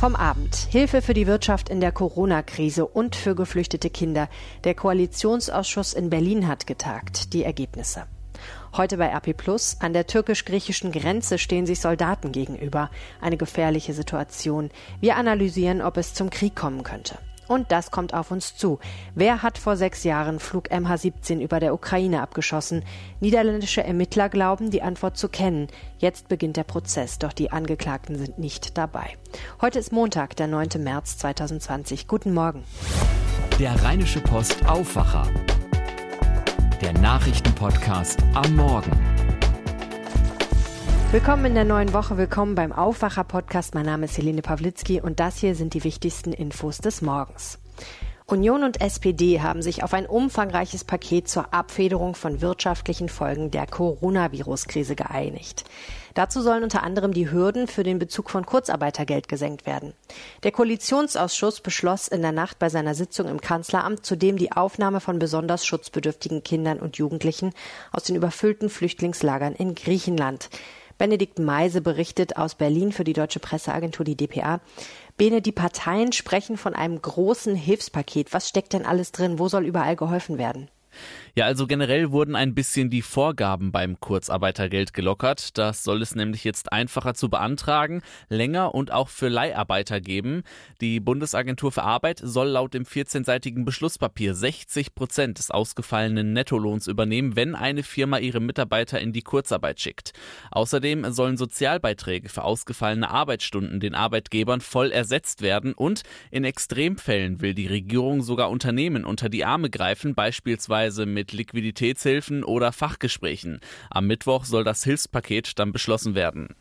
Vom Abend. Hilfe für die Wirtschaft in der Corona-Krise und für geflüchtete Kinder. Der Koalitionsausschuss in Berlin hat getagt. Die Ergebnisse. Heute bei RP Plus. An der türkisch-griechischen Grenze stehen sich Soldaten gegenüber. Eine gefährliche Situation. Wir analysieren, ob es zum Krieg kommen könnte. Und das kommt auf uns zu. Wer hat vor sechs Jahren Flug MH17 über der Ukraine abgeschossen? Niederländische Ermittler glauben, die Antwort zu kennen. Jetzt beginnt der Prozess, doch die Angeklagten sind nicht dabei. Heute ist Montag, der 9. März 2020. Guten Morgen. Der Rheinische Post Aufwacher. Der Nachrichtenpodcast am Morgen. Willkommen in der neuen Woche, willkommen beim Aufwacher-Podcast. Mein Name ist Helene Pawlitzki und das hier sind die wichtigsten Infos des Morgens. Union und SPD haben sich auf ein umfangreiches Paket zur Abfederung von wirtschaftlichen Folgen der Coronavirus-Krise geeinigt. Dazu sollen unter anderem die Hürden für den Bezug von Kurzarbeitergeld gesenkt werden. Der Koalitionsausschuss beschloss in der Nacht bei seiner Sitzung im Kanzleramt zudem die Aufnahme von besonders schutzbedürftigen Kindern und Jugendlichen aus den überfüllten Flüchtlingslagern in Griechenland. Benedikt Meise berichtet aus Berlin für die deutsche Presseagentur, die dpa. Bene, die Parteien sprechen von einem großen Hilfspaket. Was steckt denn alles drin? Wo soll überall geholfen werden? Ja, also generell wurden ein bisschen die Vorgaben beim Kurzarbeitergeld gelockert. Das soll es nämlich jetzt einfacher zu beantragen, länger und auch für Leiharbeiter geben. Die Bundesagentur für Arbeit soll laut dem 14-seitigen Beschlusspapier 60 Prozent des ausgefallenen Nettolohns übernehmen, wenn eine Firma ihre Mitarbeiter in die Kurzarbeit schickt. Außerdem sollen Sozialbeiträge für ausgefallene Arbeitsstunden den Arbeitgebern voll ersetzt werden und in Extremfällen will die Regierung sogar Unternehmen unter die Arme greifen, beispielsweise mit mit Liquiditätshilfen oder Fachgesprächen. Am Mittwoch soll das Hilfspaket dann beschlossen werden.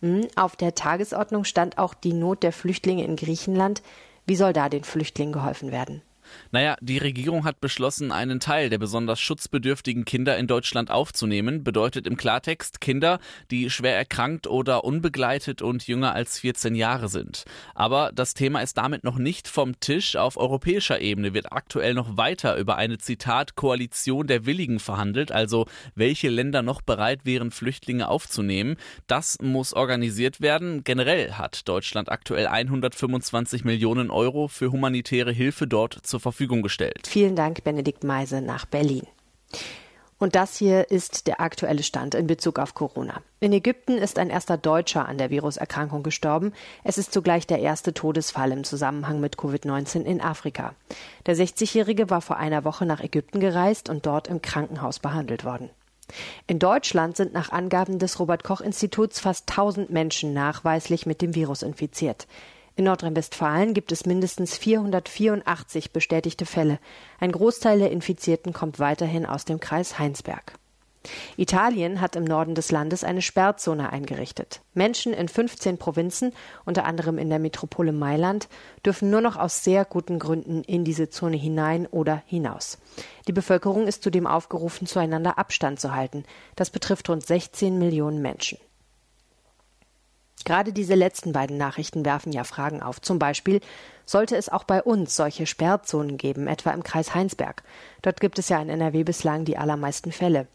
Hm, auf der Tagesordnung stand auch die Not der Flüchtlinge in Griechenland. Wie soll da den Flüchtlingen geholfen werden? Naja, die Regierung hat beschlossen, einen Teil der besonders schutzbedürftigen Kinder in Deutschland aufzunehmen. Bedeutet im Klartext Kinder, die schwer erkrankt oder unbegleitet und jünger als 14 Jahre sind. Aber das Thema ist damit noch nicht vom Tisch. Auf europäischer Ebene wird aktuell noch weiter über eine Zitat Koalition der Willigen verhandelt, also welche Länder noch bereit wären, Flüchtlinge aufzunehmen. Das muss organisiert werden. Generell hat Deutschland aktuell 125 Millionen Euro für humanitäre Hilfe dort zur Verfügung gestellt. Vielen Dank, Benedikt Meise nach Berlin. Und das hier ist der aktuelle Stand in Bezug auf Corona. In Ägypten ist ein erster Deutscher an der Viruserkrankung gestorben. Es ist zugleich der erste Todesfall im Zusammenhang mit Covid-19 in Afrika. Der 60-Jährige war vor einer Woche nach Ägypten gereist und dort im Krankenhaus behandelt worden. In Deutschland sind nach Angaben des Robert Koch Instituts fast 1000 Menschen nachweislich mit dem Virus infiziert. In Nordrhein-Westfalen gibt es mindestens 484 bestätigte Fälle. Ein Großteil der Infizierten kommt weiterhin aus dem Kreis Heinsberg. Italien hat im Norden des Landes eine Sperrzone eingerichtet. Menschen in 15 Provinzen, unter anderem in der Metropole Mailand, dürfen nur noch aus sehr guten Gründen in diese Zone hinein oder hinaus. Die Bevölkerung ist zudem aufgerufen, zueinander Abstand zu halten. Das betrifft rund 16 Millionen Menschen. Gerade diese letzten beiden Nachrichten werfen ja Fragen auf. Zum Beispiel, sollte es auch bei uns solche Sperrzonen geben, etwa im Kreis Heinsberg? Dort gibt es ja in NRW bislang die allermeisten Fälle.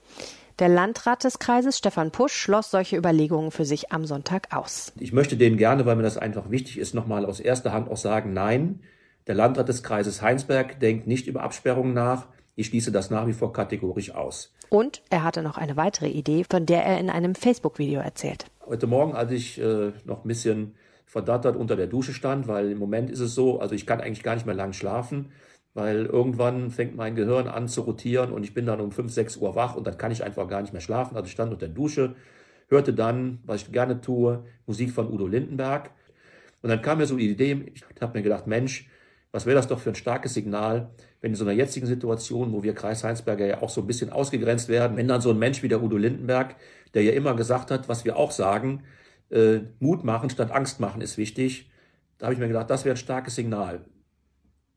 Der Landrat des Kreises, Stefan Pusch, schloss solche Überlegungen für sich am Sonntag aus. Ich möchte denen gerne, weil mir das einfach wichtig ist, nochmal aus erster Hand auch sagen, nein, der Landrat des Kreises Heinsberg denkt nicht über Absperrungen nach. Ich schließe das nach wie vor kategorisch aus. Und er hatte noch eine weitere Idee, von der er in einem Facebook-Video erzählt. Heute Morgen, als ich äh, noch ein bisschen verdattert unter der Dusche stand, weil im Moment ist es so, also ich kann eigentlich gar nicht mehr lang schlafen, weil irgendwann fängt mein Gehirn an zu rotieren und ich bin dann um 5, 6 Uhr wach und dann kann ich einfach gar nicht mehr schlafen. Also ich stand unter der Dusche, hörte dann, was ich gerne tue, Musik von Udo Lindenberg. Und dann kam mir so die Idee, ich habe mir gedacht, Mensch, was wäre das doch für ein starkes Signal, wenn in so einer jetzigen Situation, wo wir Kreis Heinsberger ja auch so ein bisschen ausgegrenzt werden, wenn dann so ein Mensch wie der Udo Lindenberg, der ja immer gesagt hat, was wir auch sagen, äh, Mut machen statt Angst machen ist wichtig. Da habe ich mir gedacht, das wäre ein starkes Signal.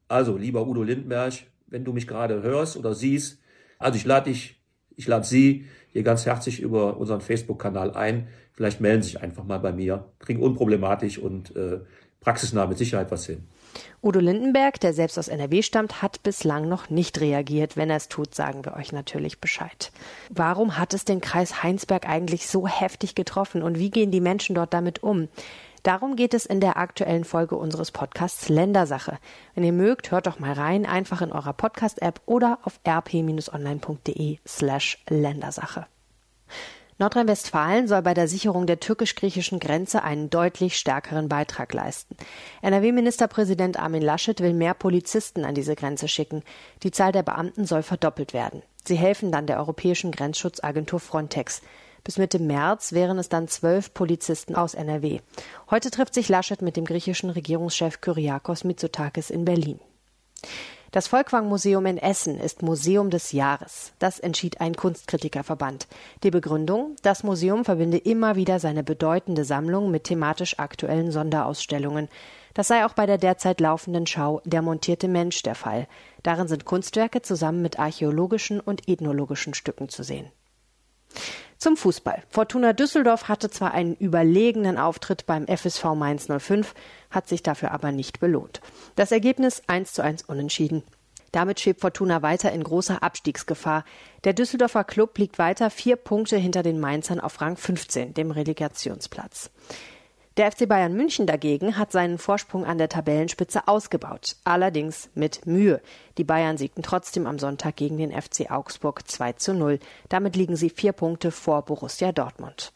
Also, lieber Udo Lindenberg, wenn du mich gerade hörst oder siehst, also ich lade dich, ich lade Sie hier ganz herzlich über unseren Facebook-Kanal ein. Vielleicht melden Sie sich einfach mal bei mir. Kriegen unproblematisch und äh, praxisnah mit Sicherheit was hin. Udo Lindenberg, der selbst aus NRW stammt, hat bislang noch nicht reagiert. Wenn er es tut, sagen wir euch natürlich Bescheid. Warum hat es den Kreis Heinsberg eigentlich so heftig getroffen und wie gehen die Menschen dort damit um? Darum geht es in der aktuellen Folge unseres Podcasts Ländersache. Wenn ihr mögt, hört doch mal rein, einfach in eurer Podcast-App oder auf rp-online.de slash Ländersache. Nordrhein-Westfalen soll bei der Sicherung der türkisch-griechischen Grenze einen deutlich stärkeren Beitrag leisten. NRW-Ministerpräsident Armin Laschet will mehr Polizisten an diese Grenze schicken. Die Zahl der Beamten soll verdoppelt werden. Sie helfen dann der europäischen Grenzschutzagentur Frontex. Bis Mitte März wären es dann zwölf Polizisten aus NRW. Heute trifft sich Laschet mit dem griechischen Regierungschef Kyriakos Mitsotakis in Berlin. Das Volkwang-Museum in Essen ist Museum des Jahres. Das entschied ein Kunstkritikerverband. Die Begründung, das Museum verbinde immer wieder seine bedeutende Sammlung mit thematisch aktuellen Sonderausstellungen. Das sei auch bei der derzeit laufenden Schau Der montierte Mensch der Fall. Darin sind Kunstwerke zusammen mit archäologischen und ethnologischen Stücken zu sehen. Zum Fußball. Fortuna Düsseldorf hatte zwar einen überlegenen Auftritt beim FSV Mainz 05, hat sich dafür aber nicht belohnt. Das Ergebnis 1 zu 1 unentschieden. Damit schwebt Fortuna weiter in großer Abstiegsgefahr. Der Düsseldorfer Klub liegt weiter vier Punkte hinter den Mainzern auf Rang 15, dem Relegationsplatz. Der FC Bayern München dagegen hat seinen Vorsprung an der Tabellenspitze ausgebaut, allerdings mit Mühe. Die Bayern siegten trotzdem am Sonntag gegen den FC Augsburg 2 zu 0. Damit liegen sie vier Punkte vor Borussia Dortmund.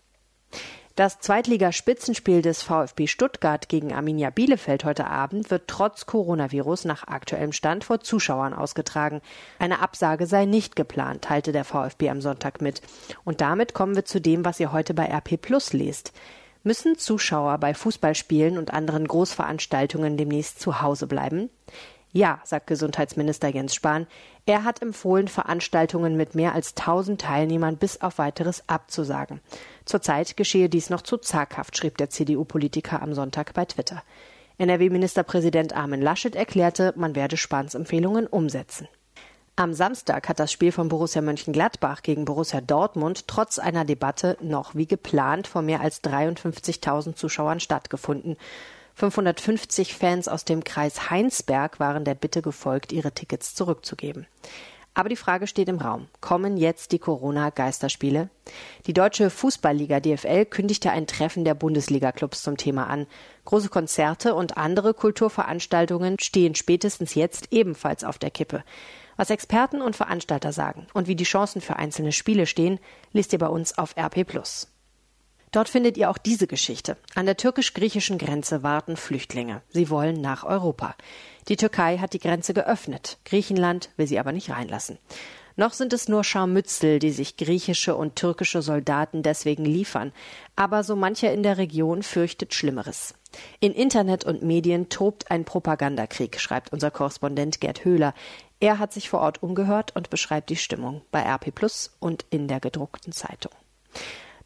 Das Zweitligaspitzenspiel des VfB Stuttgart gegen Arminia Bielefeld heute Abend wird trotz Coronavirus nach aktuellem Stand vor Zuschauern ausgetragen. Eine Absage sei nicht geplant, teilte der VfB am Sonntag mit. Und damit kommen wir zu dem, was ihr heute bei RP Plus lest. Müssen Zuschauer bei Fußballspielen und anderen Großveranstaltungen demnächst zu Hause bleiben? Ja, sagt Gesundheitsminister Jens Spahn. Er hat empfohlen, Veranstaltungen mit mehr als 1000 Teilnehmern bis auf weiteres abzusagen. Zurzeit geschehe dies noch zu zaghaft, schrieb der CDU-Politiker am Sonntag bei Twitter. NRW-Ministerpräsident Armin Laschet erklärte, man werde Spahns Empfehlungen umsetzen. Am Samstag hat das Spiel von Borussia Mönchengladbach gegen Borussia Dortmund trotz einer Debatte noch wie geplant vor mehr als 53.000 Zuschauern stattgefunden. 550 Fans aus dem Kreis Heinsberg waren der Bitte gefolgt, ihre Tickets zurückzugeben. Aber die Frage steht im Raum. Kommen jetzt die Corona-Geisterspiele? Die deutsche Fußballliga DFL kündigte ein Treffen der Bundesliga-Clubs zum Thema an. Große Konzerte und andere Kulturveranstaltungen stehen spätestens jetzt ebenfalls auf der Kippe. Was Experten und Veranstalter sagen und wie die Chancen für einzelne Spiele stehen, liest ihr bei uns auf RP+. Dort findet ihr auch diese Geschichte. An der türkisch-griechischen Grenze warten Flüchtlinge. Sie wollen nach Europa. Die Türkei hat die Grenze geöffnet. Griechenland will sie aber nicht reinlassen. Noch sind es nur Scharmützel, die sich griechische und türkische Soldaten deswegen liefern. Aber so mancher in der Region fürchtet Schlimmeres. In Internet und Medien tobt ein Propagandakrieg, schreibt unser Korrespondent Gerd Höhler. Er hat sich vor Ort umgehört und beschreibt die Stimmung bei RP Plus und in der gedruckten Zeitung.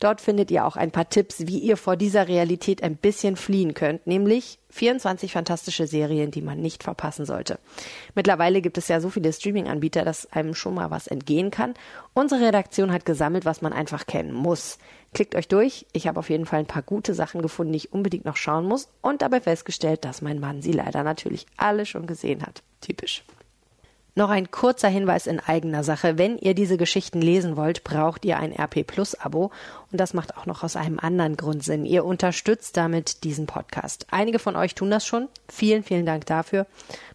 Dort findet ihr auch ein paar Tipps, wie ihr vor dieser Realität ein bisschen fliehen könnt, nämlich 24 fantastische Serien, die man nicht verpassen sollte. Mittlerweile gibt es ja so viele Streaming-Anbieter, dass einem schon mal was entgehen kann. Unsere Redaktion hat gesammelt, was man einfach kennen muss. Klickt euch durch. Ich habe auf jeden Fall ein paar gute Sachen gefunden, die ich unbedingt noch schauen muss und dabei festgestellt, dass mein Mann sie leider natürlich alle schon gesehen hat. Typisch. Noch ein kurzer Hinweis in eigener Sache. Wenn ihr diese Geschichten lesen wollt, braucht ihr ein RP Plus Abo. Und das macht auch noch aus einem anderen Grund Sinn. Ihr unterstützt damit diesen Podcast. Einige von euch tun das schon. Vielen, vielen Dank dafür.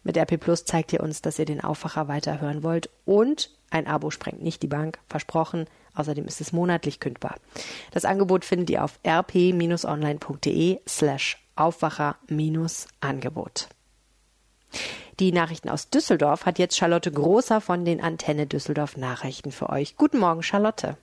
Mit RP Plus zeigt ihr uns, dass ihr den Aufwacher weiterhören wollt. Und ein Abo sprengt nicht die Bank. Versprochen. Außerdem ist es monatlich kündbar. Das Angebot findet ihr auf rp-online.de slash Aufwacher-Angebot. Die Nachrichten aus Düsseldorf hat jetzt Charlotte Großer von den Antenne Düsseldorf Nachrichten für euch. Guten Morgen, Charlotte.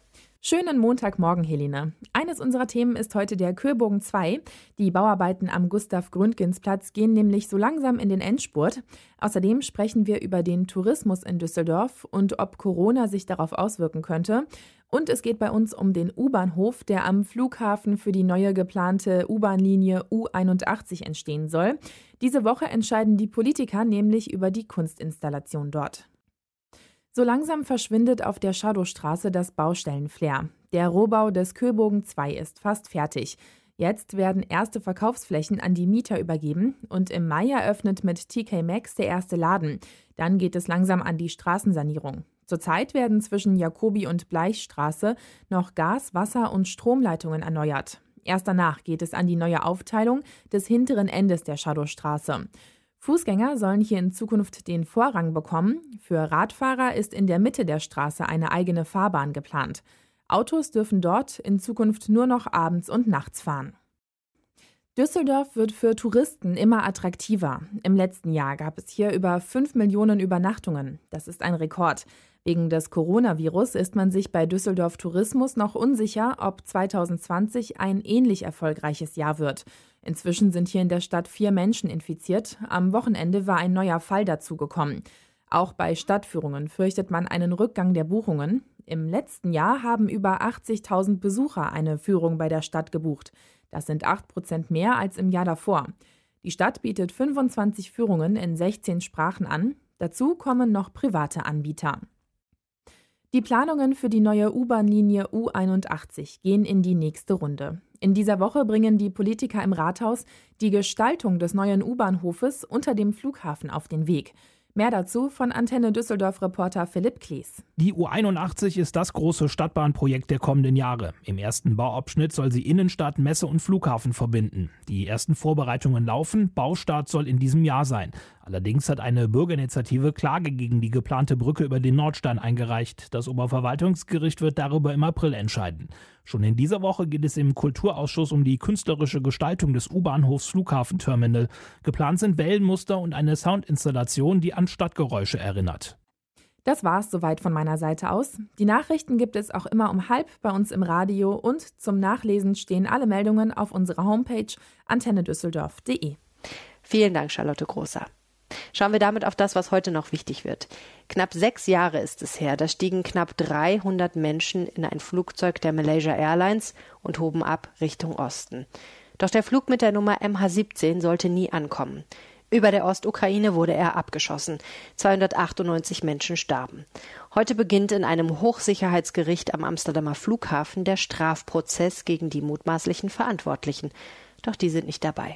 Schönen Montagmorgen, Helena. Eines unserer Themen ist heute der Kürbogen 2. Die Bauarbeiten am Gustav-Gründgens-Platz gehen nämlich so langsam in den Endspurt. Außerdem sprechen wir über den Tourismus in Düsseldorf und ob Corona sich darauf auswirken könnte. Und es geht bei uns um den U-Bahnhof, der am Flughafen für die neue geplante U-Bahn-Linie U81 entstehen soll. Diese Woche entscheiden die Politiker nämlich über die Kunstinstallation dort. So langsam verschwindet auf der Shadowstraße das Baustellenflair. Der Rohbau des Köbogen 2 ist fast fertig. Jetzt werden erste Verkaufsflächen an die Mieter übergeben und im Mai eröffnet mit TK Maxx der erste Laden. Dann geht es langsam an die Straßensanierung. Zurzeit werden zwischen Jakobi und Bleichstraße noch Gas-, Wasser- und Stromleitungen erneuert. Erst danach geht es an die neue Aufteilung des hinteren Endes der Shadowstraße. Fußgänger sollen hier in Zukunft den Vorrang bekommen. Für Radfahrer ist in der Mitte der Straße eine eigene Fahrbahn geplant. Autos dürfen dort in Zukunft nur noch abends und nachts fahren. Düsseldorf wird für Touristen immer attraktiver. Im letzten Jahr gab es hier über 5 Millionen Übernachtungen. Das ist ein Rekord. Wegen des Coronavirus ist man sich bei Düsseldorf Tourismus noch unsicher, ob 2020 ein ähnlich erfolgreiches Jahr wird. Inzwischen sind hier in der Stadt vier Menschen infiziert. Am Wochenende war ein neuer Fall dazugekommen. Auch bei Stadtführungen fürchtet man einen Rückgang der Buchungen. Im letzten Jahr haben über 80.000 Besucher eine Führung bei der Stadt gebucht. Das sind 8 Prozent mehr als im Jahr davor. Die Stadt bietet 25 Führungen in 16 Sprachen an. Dazu kommen noch private Anbieter. Die Planungen für die neue U-Bahn-Linie U81 gehen in die nächste Runde. In dieser Woche bringen die Politiker im Rathaus die Gestaltung des neuen U-Bahnhofes unter dem Flughafen auf den Weg. Mehr dazu von Antenne Düsseldorf-Reporter Philipp Klees. Die U81 ist das große Stadtbahnprojekt der kommenden Jahre. Im ersten Bauabschnitt soll sie Innenstadt, Messe und Flughafen verbinden. Die ersten Vorbereitungen laufen. Baustart soll in diesem Jahr sein. Allerdings hat eine Bürgerinitiative Klage gegen die geplante Brücke über den Nordstein eingereicht. Das Oberverwaltungsgericht wird darüber im April entscheiden. Schon in dieser Woche geht es im Kulturausschuss um die künstlerische Gestaltung des U-Bahnhofs Flughafenterminal. Geplant sind Wellenmuster und eine Soundinstallation, die an Stadtgeräusche erinnert. Das war's soweit von meiner Seite aus. Die Nachrichten gibt es auch immer um halb bei uns im Radio und zum Nachlesen stehen alle Meldungen auf unserer Homepage antennedüsseldorf.de. Vielen Dank, Charlotte Großer. Schauen wir damit auf das, was heute noch wichtig wird. Knapp sechs Jahre ist es her, da stiegen knapp 300 Menschen in ein Flugzeug der Malaysia Airlines und hoben ab Richtung Osten. Doch der Flug mit der Nummer MH17 sollte nie ankommen. Über der Ostukraine wurde er abgeschossen. 298 Menschen starben. Heute beginnt in einem Hochsicherheitsgericht am Amsterdamer Flughafen der Strafprozess gegen die mutmaßlichen Verantwortlichen. Doch die sind nicht dabei.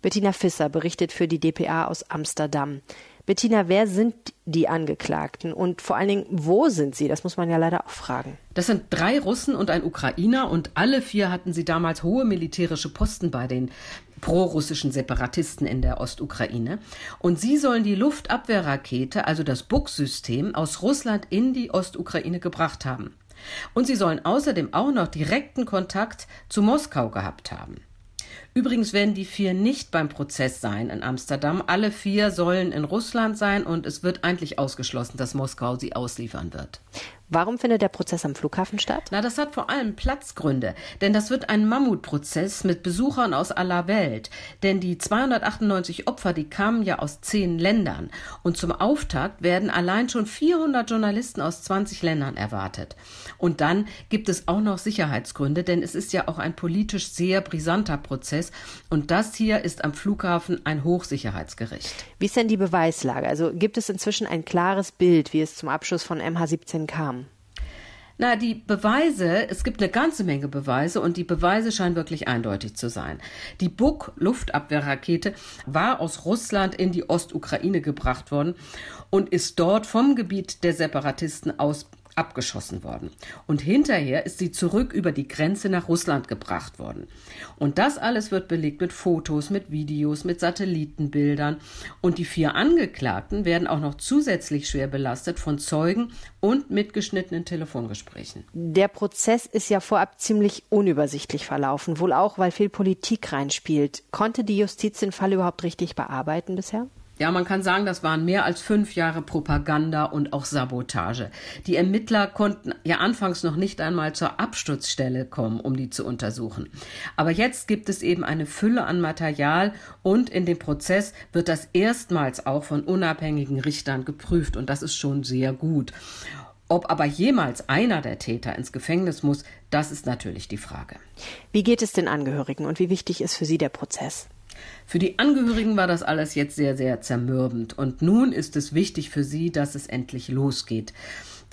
Bettina Fisser berichtet für die dpa aus Amsterdam. Bettina, wer sind die Angeklagten und vor allen Dingen, wo sind sie? Das muss man ja leider auch fragen. Das sind drei Russen und ein Ukrainer und alle vier hatten sie damals hohe militärische Posten bei den prorussischen Separatisten in der Ostukraine. Und sie sollen die Luftabwehrrakete, also das Buk-System, aus Russland in die Ostukraine gebracht haben. Und sie sollen außerdem auch noch direkten Kontakt zu Moskau gehabt haben. Übrigens werden die vier nicht beim Prozess sein in Amsterdam. Alle vier sollen in Russland sein und es wird eigentlich ausgeschlossen, dass Moskau sie ausliefern wird. Warum findet der Prozess am Flughafen statt? Na, das hat vor allem Platzgründe, denn das wird ein Mammutprozess mit Besuchern aus aller Welt. Denn die 298 Opfer, die kamen ja aus zehn Ländern. Und zum Auftakt werden allein schon 400 Journalisten aus 20 Ländern erwartet. Und dann gibt es auch noch Sicherheitsgründe, denn es ist ja auch ein politisch sehr brisanter Prozess. Und das hier ist am Flughafen ein Hochsicherheitsgericht. Wie ist denn die Beweislage? Also gibt es inzwischen ein klares Bild, wie es zum Abschuss von MH17 kam? Na, die Beweise, es gibt eine ganze Menge Beweise und die Beweise scheinen wirklich eindeutig zu sein. Die Buk-Luftabwehrrakete war aus Russland in die Ostukraine gebracht worden und ist dort vom Gebiet der Separatisten aus abgeschossen worden. Und hinterher ist sie zurück über die Grenze nach Russland gebracht worden. Und das alles wird belegt mit Fotos, mit Videos, mit Satellitenbildern. Und die vier Angeklagten werden auch noch zusätzlich schwer belastet von Zeugen und mitgeschnittenen Telefongesprächen. Der Prozess ist ja vorab ziemlich unübersichtlich verlaufen, wohl auch, weil viel Politik reinspielt. Konnte die Justiz den Fall überhaupt richtig bearbeiten bisher? Ja, man kann sagen, das waren mehr als fünf Jahre Propaganda und auch Sabotage. Die Ermittler konnten ja anfangs noch nicht einmal zur Absturzstelle kommen, um die zu untersuchen. Aber jetzt gibt es eben eine Fülle an Material und in dem Prozess wird das erstmals auch von unabhängigen Richtern geprüft und das ist schon sehr gut. Ob aber jemals einer der Täter ins Gefängnis muss, das ist natürlich die Frage. Wie geht es den Angehörigen und wie wichtig ist für Sie der Prozess? Für die Angehörigen war das alles jetzt sehr, sehr zermürbend. Und nun ist es wichtig für sie, dass es endlich losgeht.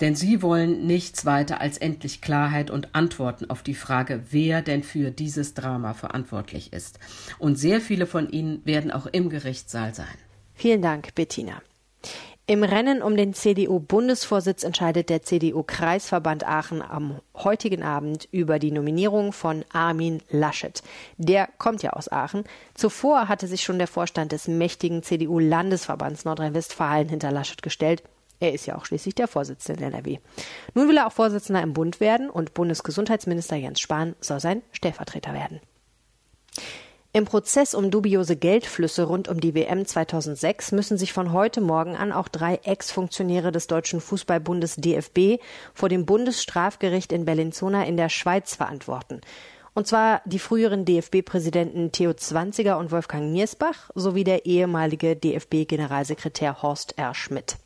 Denn sie wollen nichts weiter als endlich Klarheit und Antworten auf die Frage, wer denn für dieses Drama verantwortlich ist. Und sehr viele von ihnen werden auch im Gerichtssaal sein. Vielen Dank, Bettina. Im Rennen um den CDU-Bundesvorsitz entscheidet der CDU-Kreisverband Aachen am heutigen Abend über die Nominierung von Armin Laschet. Der kommt ja aus Aachen. Zuvor hatte sich schon der Vorstand des mächtigen CDU-Landesverbands Nordrhein-Westfalen hinter Laschet gestellt. Er ist ja auch schließlich der Vorsitzende der NRW. Nun will er auch Vorsitzender im Bund werden und Bundesgesundheitsminister Jens Spahn soll sein Stellvertreter werden. Im Prozess um dubiose Geldflüsse rund um die WM 2006 müssen sich von heute Morgen an auch drei Ex-Funktionäre des Deutschen Fußballbundes DFB vor dem Bundesstrafgericht in Bellinzona in der Schweiz verantworten. Und zwar die früheren DFB-Präsidenten Theo Zwanziger und Wolfgang Niersbach sowie der ehemalige DFB-Generalsekretär Horst R. Schmidt.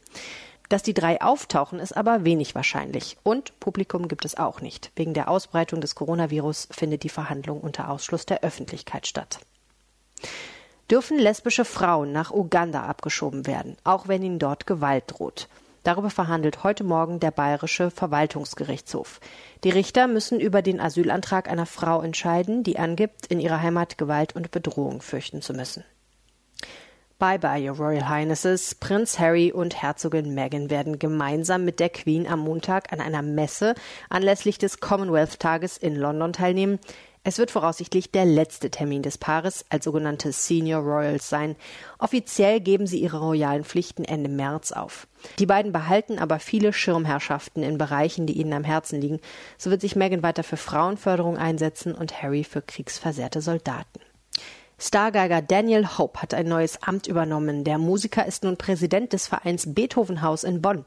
Dass die drei auftauchen, ist aber wenig wahrscheinlich. Und Publikum gibt es auch nicht. Wegen der Ausbreitung des Coronavirus findet die Verhandlung unter Ausschluss der Öffentlichkeit statt. Dürfen lesbische Frauen nach Uganda abgeschoben werden, auch wenn ihnen dort Gewalt droht? Darüber verhandelt heute Morgen der Bayerische Verwaltungsgerichtshof. Die Richter müssen über den Asylantrag einer Frau entscheiden, die angibt, in ihrer Heimat Gewalt und Bedrohung fürchten zu müssen. Bye bye, Your Royal Highnesses. Prinz Harry und Herzogin Meghan werden gemeinsam mit der Queen am Montag an einer Messe anlässlich des Commonwealth-Tages in London teilnehmen. Es wird voraussichtlich der letzte Termin des Paares als sogenannte Senior Royals sein. Offiziell geben sie ihre royalen Pflichten Ende März auf. Die beiden behalten aber viele Schirmherrschaften in Bereichen, die ihnen am Herzen liegen. So wird sich Meghan weiter für Frauenförderung einsetzen und Harry für kriegsversehrte Soldaten. Stargeiger Daniel Hope hat ein neues Amt übernommen. Der Musiker ist nun Präsident des Vereins Beethovenhaus in Bonn.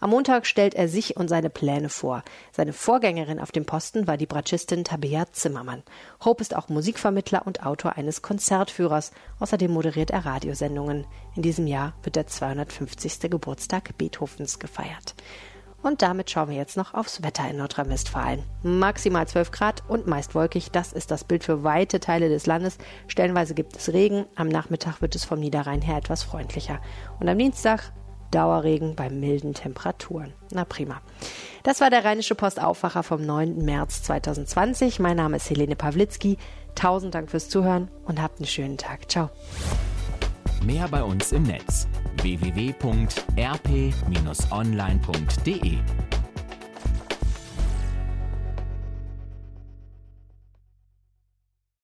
Am Montag stellt er sich und seine Pläne vor. Seine Vorgängerin auf dem Posten war die Bratschistin Tabea Zimmermann. Hope ist auch Musikvermittler und Autor eines Konzertführers. Außerdem moderiert er Radiosendungen. In diesem Jahr wird der 250. Geburtstag Beethovens gefeiert. Und damit schauen wir jetzt noch aufs Wetter in Nordrhein-Westfalen. Maximal 12 Grad und meist wolkig. Das ist das Bild für weite Teile des Landes. Stellenweise gibt es Regen. Am Nachmittag wird es vom Niederrhein her etwas freundlicher. Und am Dienstag Dauerregen bei milden Temperaturen. Na prima. Das war der Rheinische Postaufwacher vom 9. März 2020. Mein Name ist Helene Pawlitzki. Tausend Dank fürs Zuhören und habt einen schönen Tag. Ciao. Mehr bei uns im Netz www.rp-online.de